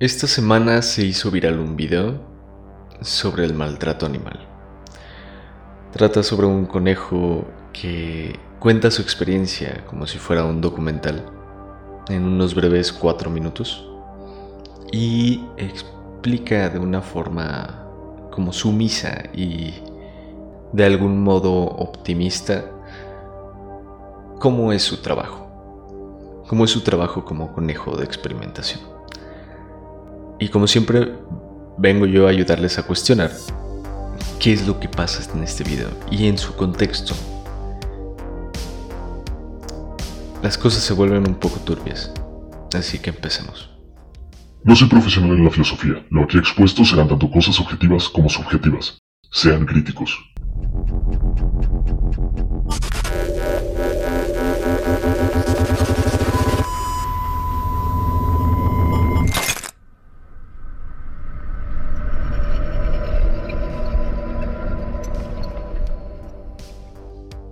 Esta semana se hizo viral un video sobre el maltrato animal. Trata sobre un conejo que cuenta su experiencia como si fuera un documental en unos breves cuatro minutos y explica de una forma como sumisa y de algún modo optimista cómo es su trabajo, cómo es su trabajo como conejo de experimentación. Y como siempre, vengo yo a ayudarles a cuestionar qué es lo que pasa en este video y en su contexto. Las cosas se vuelven un poco turbias, así que empecemos. No soy profesional en la filosofía. Lo aquí expuesto serán tanto cosas objetivas como subjetivas. Sean críticos.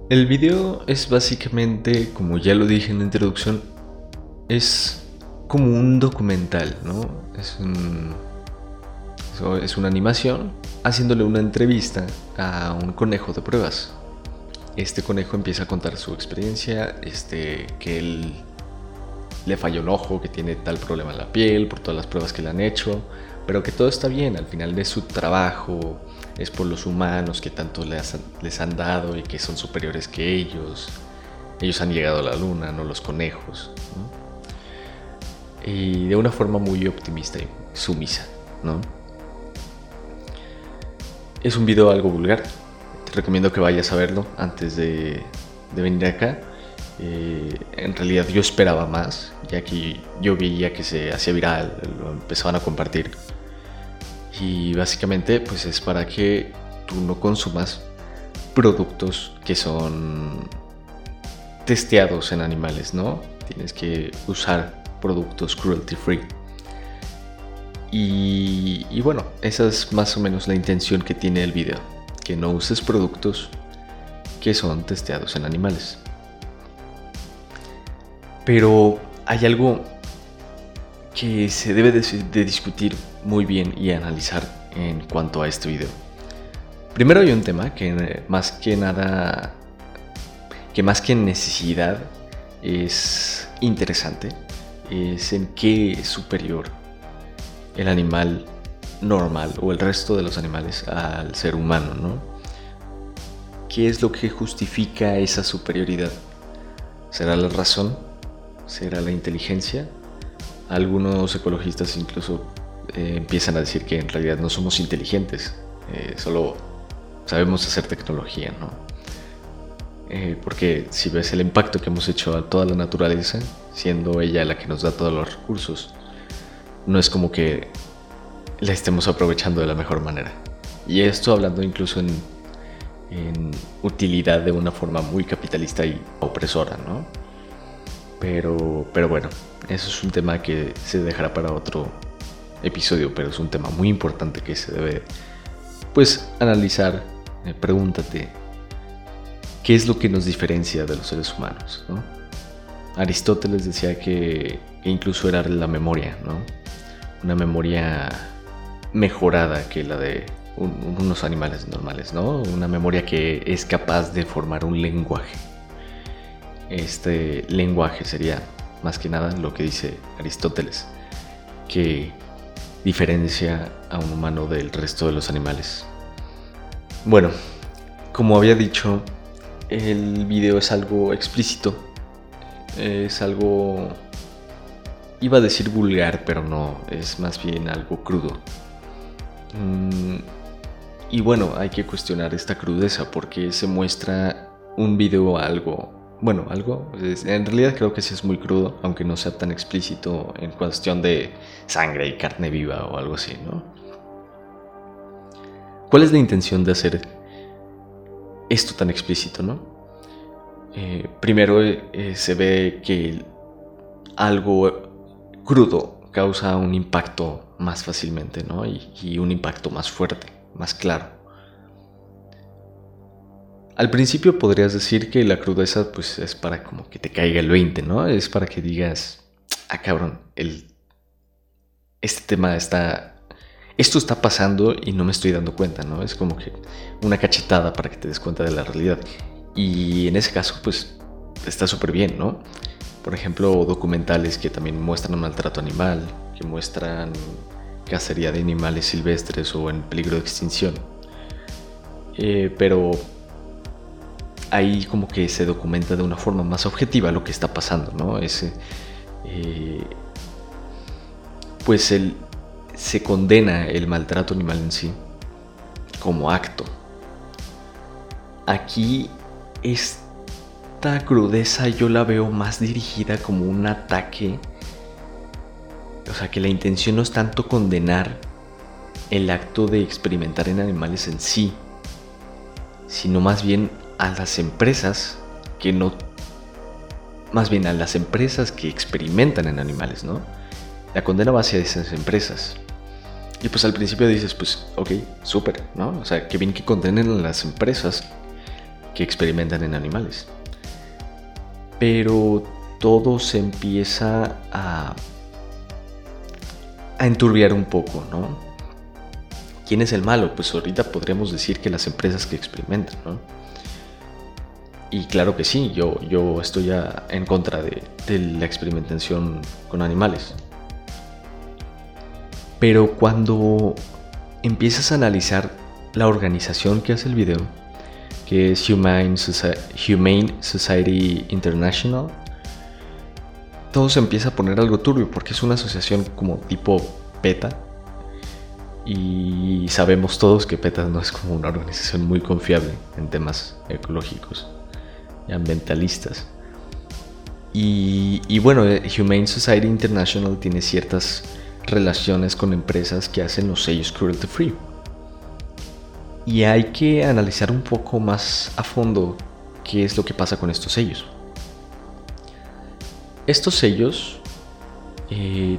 El video es básicamente, como ya lo dije en la introducción, es como un documental, ¿no? Es, un, es una animación haciéndole una entrevista a un conejo de pruebas. Este conejo empieza a contar su experiencia, este, que él le falló el ojo, que tiene tal problema en la piel por todas las pruebas que le han hecho, pero que todo está bien al final de su trabajo, es por los humanos que tanto les, han dado y que son superiores que ellos. Ellos han llegado a la luna, no los conejos. Y de una forma muy optimista y sumisa, ¿no? Es un video algo vulgar. Te recomiendo que vayas a verlo antes de, de venir acá. Eh, en realidad yo esperaba más, ya que yo veía que se hacía viral, lo empezaban a compartir y básicamente pues es para que tú no consumas productos que son testeados en animales, ¿no? Tienes que usar productos cruelty free. Y, bueno, esa es más o menos la intención que tiene el video, que no uses productos que son testeados en animales. Pero hay algo que se debe de, discutir muy bien y analizar en cuanto a este video. Primero hay un tema que más que nada, que más que necesidad es interesante, es en qué es superior el animal normal o el resto de los animales al ser humano, ¿no? ¿Qué es lo que justifica esa superioridad? ¿Será la razón? ¿Será la inteligencia? Algunos ecologistas incluso eh, empiezan a decir que en realidad no somos inteligentes, eh, solo sabemos hacer tecnología, ¿no? Eh, porque si ves el impacto que hemos hecho a toda la naturaleza, siendo ella la que nos da todos los recursos, no es como que la estemos aprovechando de la mejor manera. Y esto hablando incluso en, en utilidad de una forma muy capitalista y opresora, ¿no? Pero, pero bueno, eso es un tema que se dejará para otro episodio, pero es un tema muy importante que se debe, pues, analizar. Eh, pregúntate, ¿qué es lo que nos diferencia de los seres humanos? Aristóteles decía que, incluso era la memoria, ¿no? Una memoria mejorada que la de unos animales normales, ¿no? Una memoria que es capaz de formar un lenguaje. Este lenguaje sería más que nada lo que dice Aristóteles, que diferencia a un humano del resto de los animales. Bueno, como había dicho, el video es algo explícito, es algo, iba a decir vulgar, pero no, es más bien algo crudo. Mm, y bueno, hay que cuestionar esta crudeza porque se muestra un video algo bueno, algo, en realidad creo que sí es muy crudo, aunque no sea tan explícito en cuestión de sangre y carne viva o algo así, ¿no? ¿Cuál es la intención de hacer esto tan explícito, no? Eh, primero eh, se ve que algo crudo causa un impacto más fácilmente, ¿no? y un impacto más fuerte, más claro. Al principio podrías decir que la crudeza pues es para como que te caiga el 20, ¿no? Es para que digas, ah cabrón, el, este tema está... Esto está pasando y no me estoy dando cuenta, ¿no? Es como que una cachetada para que te des cuenta de la realidad. Y en ese caso, pues está súper bien, ¿no? Por ejemplo, documentales que también muestran maltrato animal, que muestran cacería de animales silvestres o en peligro de extinción. Eh, pero ahí como que se documenta de una forma más objetiva lo que está pasando, ¿no? Es, eh, pues el, se condena el maltrato animal en sí como acto. Aquí esta crudeza yo la veo más dirigida como un ataque. O sea, que la intención no es tanto condenar el acto de experimentar en animales en sí, sino más bien a las empresas que no, más bien a las empresas que experimentan en animales, ¿no? La condena va hacia esas empresas. Y pues al principio dices, pues, ok, súper, ¿no? O sea, que bien que condenen a las empresas que experimentan en animales. Pero todo se empieza a, a enturbiar un poco, ¿no? ¿Quién es el malo? Pues ahorita podríamos decir que las empresas que experimentan, ¿no? Y claro que sí, yo, yo estoy en contra de, la experimentación con animales. Pero cuando empiezas a analizar la organización que hace el video, que es Humane, Society International, todo se empieza a poner algo turbio porque es una asociación como tipo PETA. Y sabemos todos que PETA no es como una organización muy confiable en temas ecológicos ambientalistas. Y, bueno, eh, Humane Society International tiene ciertas relaciones con empresas que hacen los sellos cruelty free. Y hay que analizar un poco más a fondo qué es lo que pasa con estos sellos. Estos sellos eh,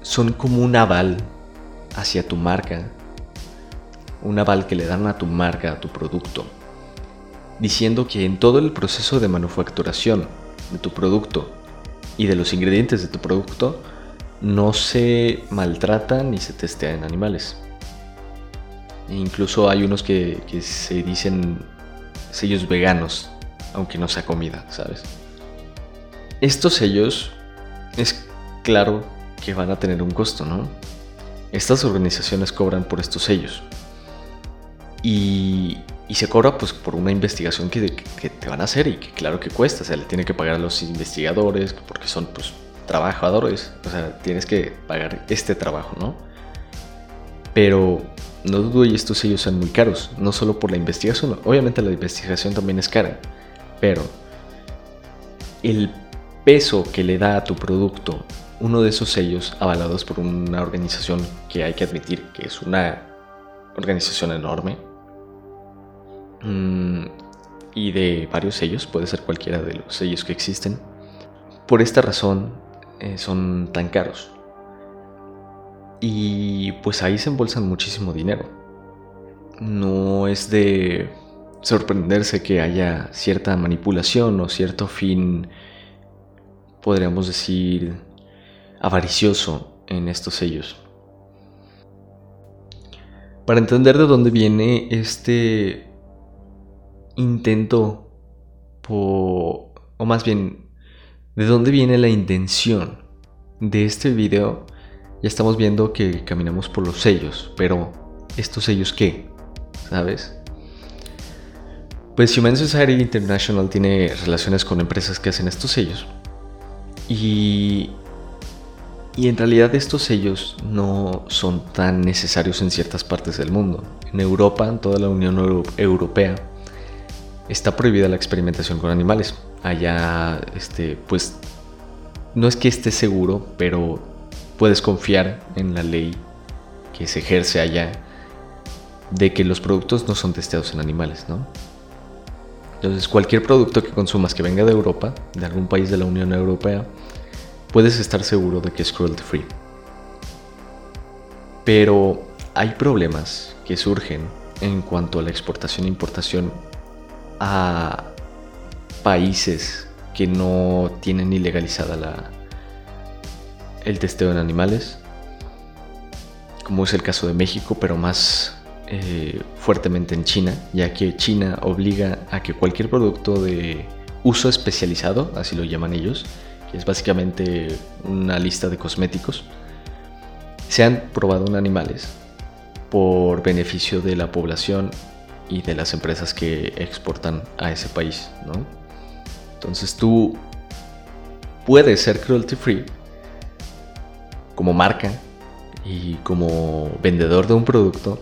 son como un aval hacia tu marca, un aval que le dan a tu marca, a tu producto diciendo que en todo el proceso de manufacturación de tu producto y de los ingredientes de tu producto no se maltratan ni se testean en animales. E incluso hay unos que, que se dicen sellos veganos, aunque no sea comida, ¿sabes? Estos sellos es claro que van a tener un costo, ¿no? Estas organizaciones cobran por estos sellos. Y y se cobra pues por una investigación que, te van a hacer y que claro que cuesta, o sea, le tiene que pagar a los investigadores porque son pues trabajadores, o sea, tienes que pagar este trabajo, ¿no? Pero no dudo y estos sellos son muy caros, no solo por la investigación, obviamente la investigación también es cara, pero el peso que le da a tu producto uno de esos sellos avalados por una organización que hay que admitir que es una organización enorme, y de varios sellos, puede ser cualquiera de los sellos que existen. Por esta razón eh, son tan caros. Y pues ahí se embolsan muchísimo dinero. No es de sorprenderse que haya cierta manipulación o cierto fin, podríamos decir, avaricioso en estos sellos. Para entender de dónde viene este intento o más bien, ¿de dónde viene la intención de este video? Ya estamos viendo que caminamos por los sellos, pero ¿estos sellos qué? ¿Sabes? Pues Human Society International tiene relaciones con empresas que hacen estos sellos. Y, y en realidad estos sellos no son tan necesarios en ciertas partes del mundo. En Europa, en toda la Unión Europea, está prohibida la experimentación con animales. Allá, este, pues, no es que esté seguro, pero puedes confiar en la ley que se ejerce allá de que los productos no son testeados en animales, ¿no? Entonces, cualquier producto que consumas que venga de Europa, de algún país de la Unión Europea, puedes estar seguro de que es cruelty free. Pero hay problemas que surgen en cuanto a la exportación e importación a países que no tienen ilegalizada la, el testeo en animales como es el caso de México, pero más eh, fuertemente en China, ya que China obliga a que cualquier producto de uso especializado, así lo llaman ellos, que es básicamente una lista de cosméticos, sean probado en animales por beneficio de la población y de las empresas que exportan a ese país, ¿no? Entonces tú puedes ser cruelty free como marca y como vendedor de un producto,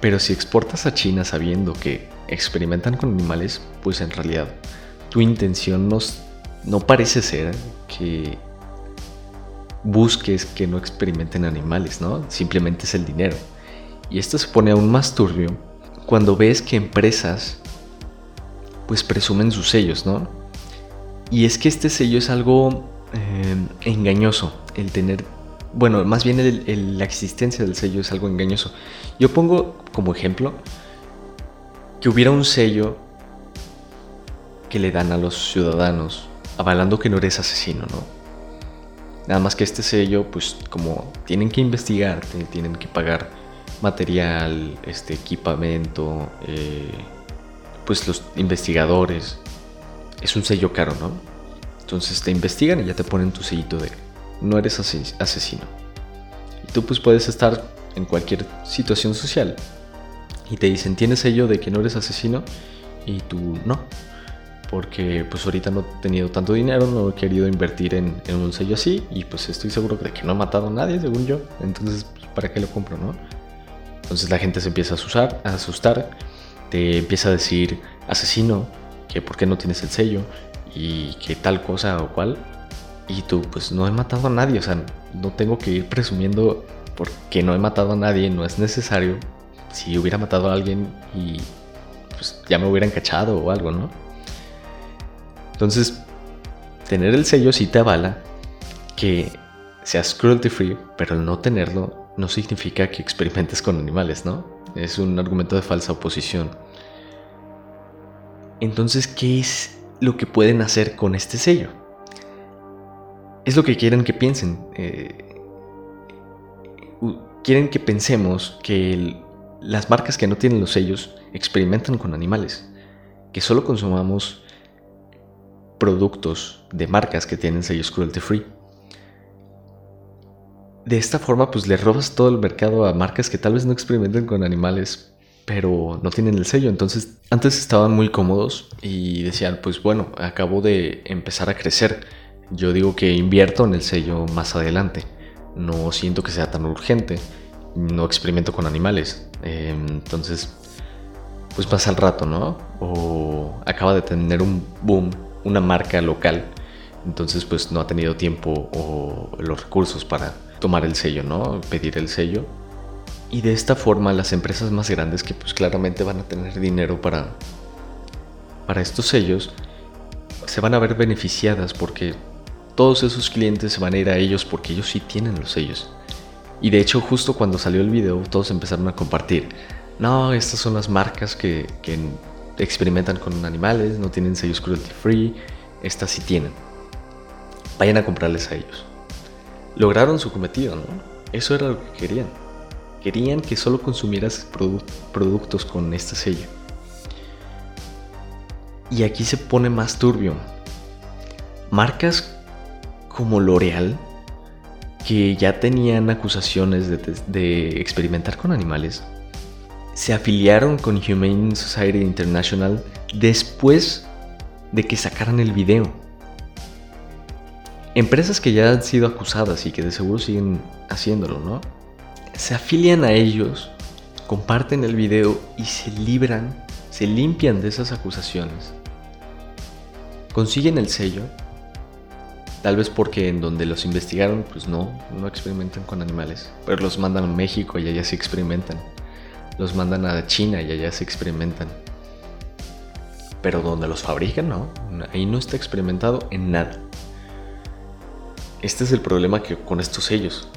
pero si exportas a China sabiendo que experimentan con animales, pues en realidad tu intención no, no parece ser que busques que no experimenten animales, ¿no? Simplemente es el dinero. Y esto se pone aún más turbio cuando ves que empresas pues presumen sus sellos, ¿no? Y es que este sello es algo eh, engañoso, el tener, bueno, más bien la existencia del sello es algo engañoso. Yo pongo como ejemplo que hubiera un sello que le dan a los ciudadanos avalando que no eres asesino, ¿no? Nada más que este sello, pues como tienen que investigarte, tienen que pagar material, este equipamiento, eh, pues los investigadores. Es un sello caro, ¿no? Entonces te investigan y ya te ponen tu sellito de no eres asesino. Y tú pues puedes estar en cualquier situación social y te dicen tienes sello de que no eres asesino y tú no. Porque pues ahorita no he tenido tanto dinero, no he querido invertir en, un sello así y pues estoy seguro de que no he matado a nadie según yo. Entonces, pues, ¿para qué lo compro, no? Entonces la gente se empieza a asustar, a asustar, te empieza a decir asesino, que por qué no tienes el sello y que tal cosa o cual. Y tú, pues no he matado a nadie, o sea, no tengo que ir presumiendo porque no he matado a nadie, no es necesario. Si hubiera matado a alguien y pues ya me hubieran cachado o algo, ¿no? Entonces, tener el sello sí te avala que seas cruelty free, pero el no tenerlo no significa que experimentes con animales, ¿no? Es un argumento de falsa oposición. Entonces, ¿qué es lo que pueden hacer con este sello? Es lo que quieren que piensen. Eh, quieren que pensemos que las marcas que no tienen los sellos experimentan con animales. Que solo consumamos productos de marcas que tienen sellos cruelty free de esta forma pues le robas todo el mercado a marcas que tal vez no experimenten con animales, pero no tienen el sello. Entonces antes estaban muy cómodos y decían pues bueno, acabo de empezar a crecer. Yo digo que invierto en el sello más adelante. No siento que sea tan urgente. No experimento con animales. Em, entonces pues pasa el rato, ¿no? O acaba de tener un boom, una marca local. Entonces pues no ha tenido tiempo o los recursos para tomar el sello, ¿no? Pedir el sello. Y de esta forma las empresas más grandes que pues claramente van a tener dinero para, para estos sellos, se van a ver beneficiadas porque todos esos clientes se van a ir a ellos porque ellos sí tienen los sellos. Y de hecho justo cuando salió el video todos empezaron a compartir, no, estas son las marcas que, que experimentan con animales, no tienen sellos cruelty free, estas sí tienen. Vayan a comprarles a ellos lograron su cometido, ¿no? Eso era lo que querían. Querían que solo consumieras productos con este sello. Y aquí se pone más turbio. Marcas como L'Oreal, que ya tenían acusaciones de, de, experimentar con animales, se afiliaron con Humane Society International después de que sacaran el video. Empresas que ya han sido acusadas y que de seguro siguen haciéndolo, ¿no? Se afilian a ellos, comparten el video y se libran, se limpian de esas acusaciones. Consiguen el sello, tal vez porque en donde los investigaron, pues no, no experimentan con animales, pero los mandan a México y allá se experimentan. Los mandan a China y allá se experimentan. Pero donde los fabrican, no, ahí no está experimentado en nada. Este es el problema que con estos sellos.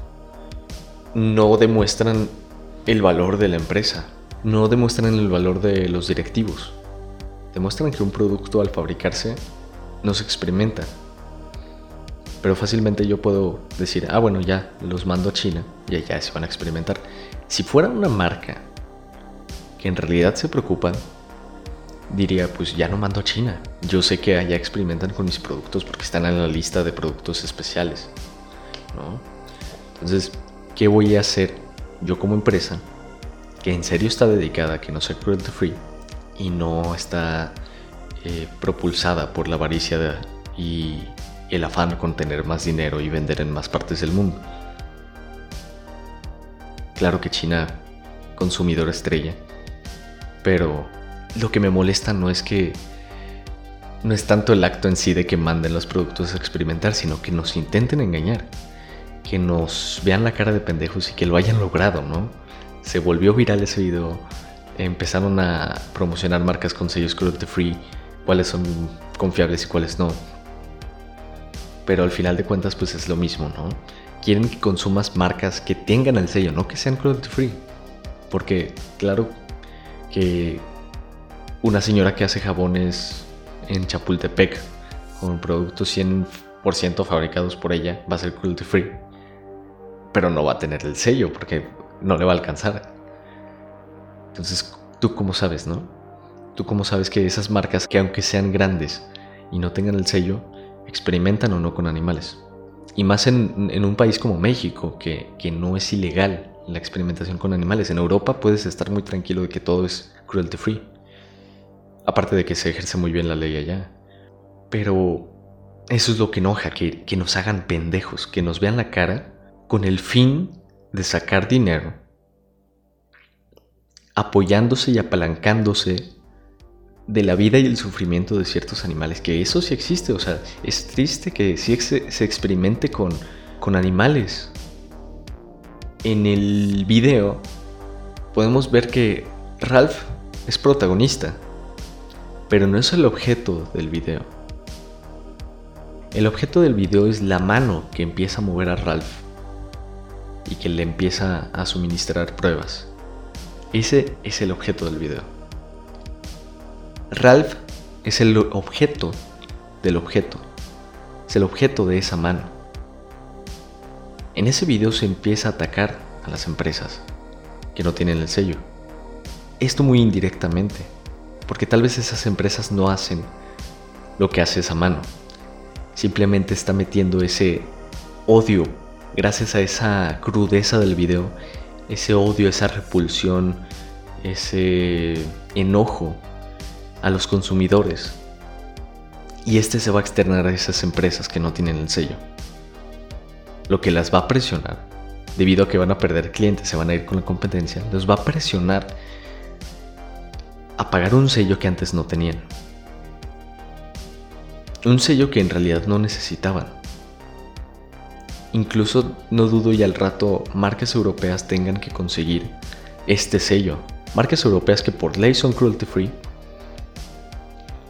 No demuestran el valor de la empresa, no demuestran el valor de los directivos. Demuestran que un producto al fabricarse no se experimenta. Pero fácilmente yo puedo decir, ah, bueno, ya los mando a China y allá se van a experimentar. Si fuera una marca que en realidad se preocupa, diría, pues ya no mando a China. Yo sé que allá experimentan con mis productos porque están en la lista de productos especiales. ¿no? Entonces, ¿qué voy a hacer yo como empresa que en serio está dedicada a que no sea cruelty free y no está eh, propulsada por la avaricia y el afán con tener más dinero y vender en más partes del mundo? Claro que China, consumidor estrella, pero lo que me molesta no es que no es tanto el acto en sí de que manden los productos a experimentar, sino que nos intenten engañar, que nos vean la cara de pendejos y que lo hayan logrado, ¿no? Se volvió viral ese video, empezaron a promocionar marcas con sellos cruelty free, cuáles son confiables y cuáles no. Pero al final de cuentas pues es lo mismo, ¿no? Quieren que consumas marcas que tengan el sello, no que sean cruelty free. Porque claro que una señora que hace jabones en Chapultepec con productos 100% fabricados por ella va a ser cruelty free. Pero no va a tener el sello porque no le va a alcanzar. Entonces, ¿tú cómo sabes, no? ¿Tú cómo sabes que esas marcas, que aunque sean grandes y no tengan el sello, experimentan o no con animales? Y más en, un país como México, que, que no es ilegal la experimentación con animales. En Europa puedes estar muy tranquilo de que todo es cruelty free. Aparte de que se ejerce muy bien la ley allá. Pero eso es lo que enoja, que, nos hagan pendejos, que nos vean la cara con el fin de sacar dinero, apoyándose y apalancándose de la vida y el sufrimiento de ciertos animales, que eso sí existe, o sea, es triste que sí se experimente con, con animales. En el video podemos ver que Ralph es protagonista, pero no es el objeto del video. El objeto del video es la mano que empieza a mover a Ralph y que le empieza a suministrar pruebas. Ese es el objeto del video. Ralph es el objeto del objeto. Es el objeto de esa mano. En ese video se empieza a atacar a las empresas que no tienen el sello. Esto muy indirectamente porque tal vez esas empresas no hacen lo que hace esa mano. Simplemente está metiendo ese odio, gracias a esa crudeza del video, ese odio, esa repulsión, ese enojo a los consumidores. Y este se va a externar a esas empresas que no tienen el sello. Lo que las va a presionar, debido a que van a perder clientes, se van a ir con la competencia, los va a presionar a pagar un sello que antes no tenían. Un sello que en realidad no necesitaban. Incluso no dudo y al rato marcas europeas tengan que conseguir este sello. Marcas europeas que por ley son cruelty free,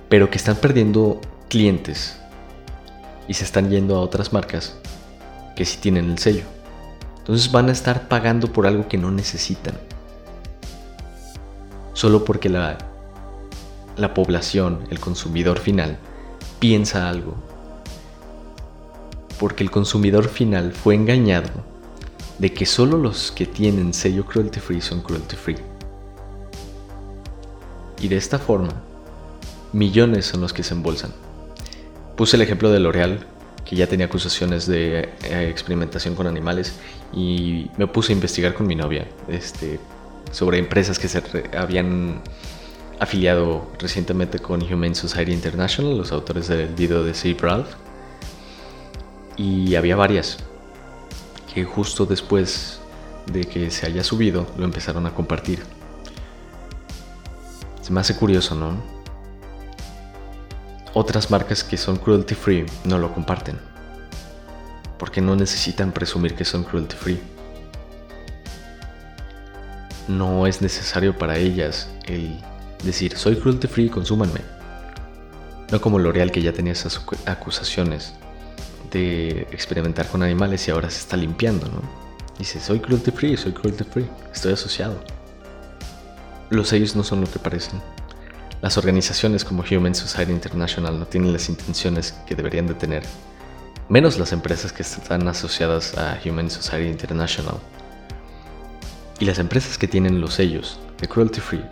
pero que están perdiendo clientes y se están yendo a otras marcas que sí tienen el sello. Entonces van a estar pagando por algo que no necesitan solo porque la, la población, el consumidor final, piensa algo. Porque el consumidor final fue engañado de que solo los que tienen sello cruelty free son cruelty free. Y de esta forma, millones son los que se embolsan. Puse el ejemplo de L'Oreal, que ya tenía acusaciones de eh, experimentación con animales, y me puse a investigar con mi novia este, sobre empresas que se habían afiliado recientemente con Humane Society International, los autores del video de Save Ralph. Y había varias que justo después de que se haya subido lo empezaron a compartir. Se me hace curioso, ¿no? Otras marcas que son cruelty free no lo comparten. Porque no necesitan presumir que son cruelty free no es necesario para ellas el decir soy cruelty free, consúmanme. No como L'Oreal que ya tenía esas acusaciones de experimentar con animales y ahora se está limpiando, ¿no? Dice, soy cruelty free, soy cruelty free, estoy asociado. Los sellos no son lo que parecen. Las organizaciones como Human Society International no tienen las intenciones que deberían de tener menos las empresas que están asociadas a Human Society International. Y las empresas que tienen los sellos de cruelty free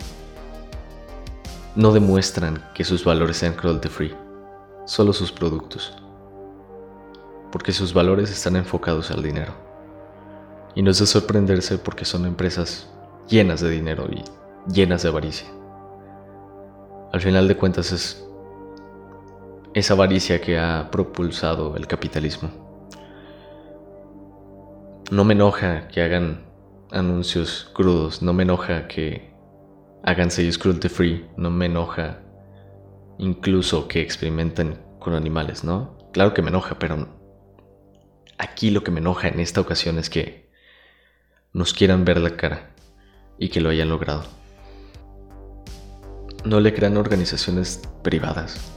no demuestran que sus valores sean cruelty free, solo sus productos. Porque sus valores están enfocados al dinero. Y no es de sorprenderse porque son empresas llenas de dinero y llenas de avaricia. Al final de cuentas es esa avaricia que ha propulsado el capitalismo. No me enoja que hagan anuncios crudos, no me enoja que hagan sellos cruelty free, no me enoja incluso que experimenten con animales, ¿no? Claro que me enoja, pero aquí lo que me enoja en esta ocasión es que nos quieran ver la cara y que lo hayan logrado. No le crean organizaciones privadas.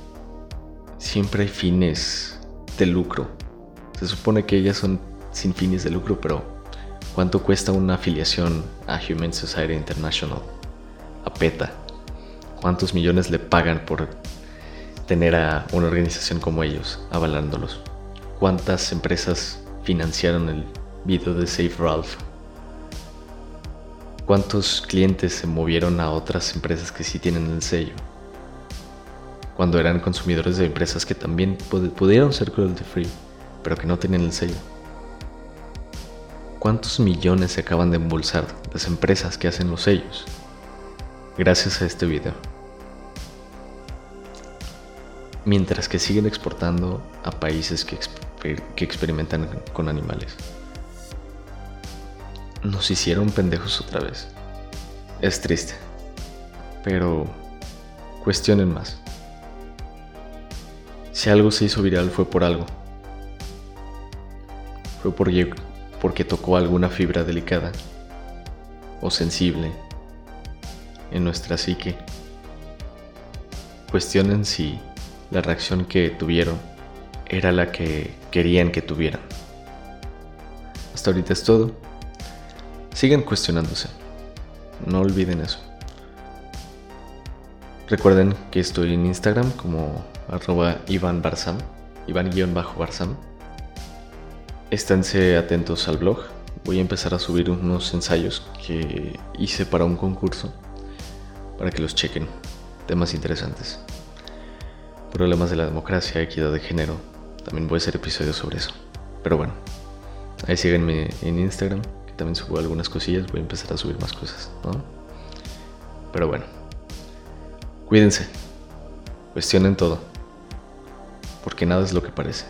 Siempre hay fines de lucro. Se supone que ellas son sin fines de lucro, pero ¿cuánto cuesta una afiliación a Human Society International? A PETA. ¿Cuántos millones le pagan por tener a una organización como ellos avalándolos? ¿Cuántas empresas financiaron el video de Save Ralph ¿Cuántos clientes se movieron a otras empresas que sí tienen el sello? Cuando eran consumidores de empresas que también pudieron ser cruelty free, pero que no tenían el sello. ¿Cuántos millones se acaban de embolsar las empresas que hacen los sellos? Gracias a este video. Mientras que siguen exportando a países que, que experimentan con animales nos hicieron pendejos otra vez. Es triste. Pero cuestionen más. Si algo se hizo viral fue por algo. Fue porque, porque tocó alguna fibra delicada o sensible en nuestra psique. Cuestionen si la reacción que tuvieron era la que querían que tuvieran. Hasta ahorita es todo. Sigan cuestionándose. No olviden eso. Recuerden que estoy en Instagram como arroba Iván Barzam, Iván-Barzam. Esténse atentos al blog. Voy a empezar a subir unos ensayos que hice para un concurso para que los chequen. Temas interesantes. Problemas de la democracia, equidad de género. También voy a hacer episodios sobre eso. Pero bueno, ahí síguenme en Instagram también subo algunas cosillas, voy a empezar a subir más cosas, ¿no? Pero bueno, cuídense, cuestionen todo, porque nada es lo que parece.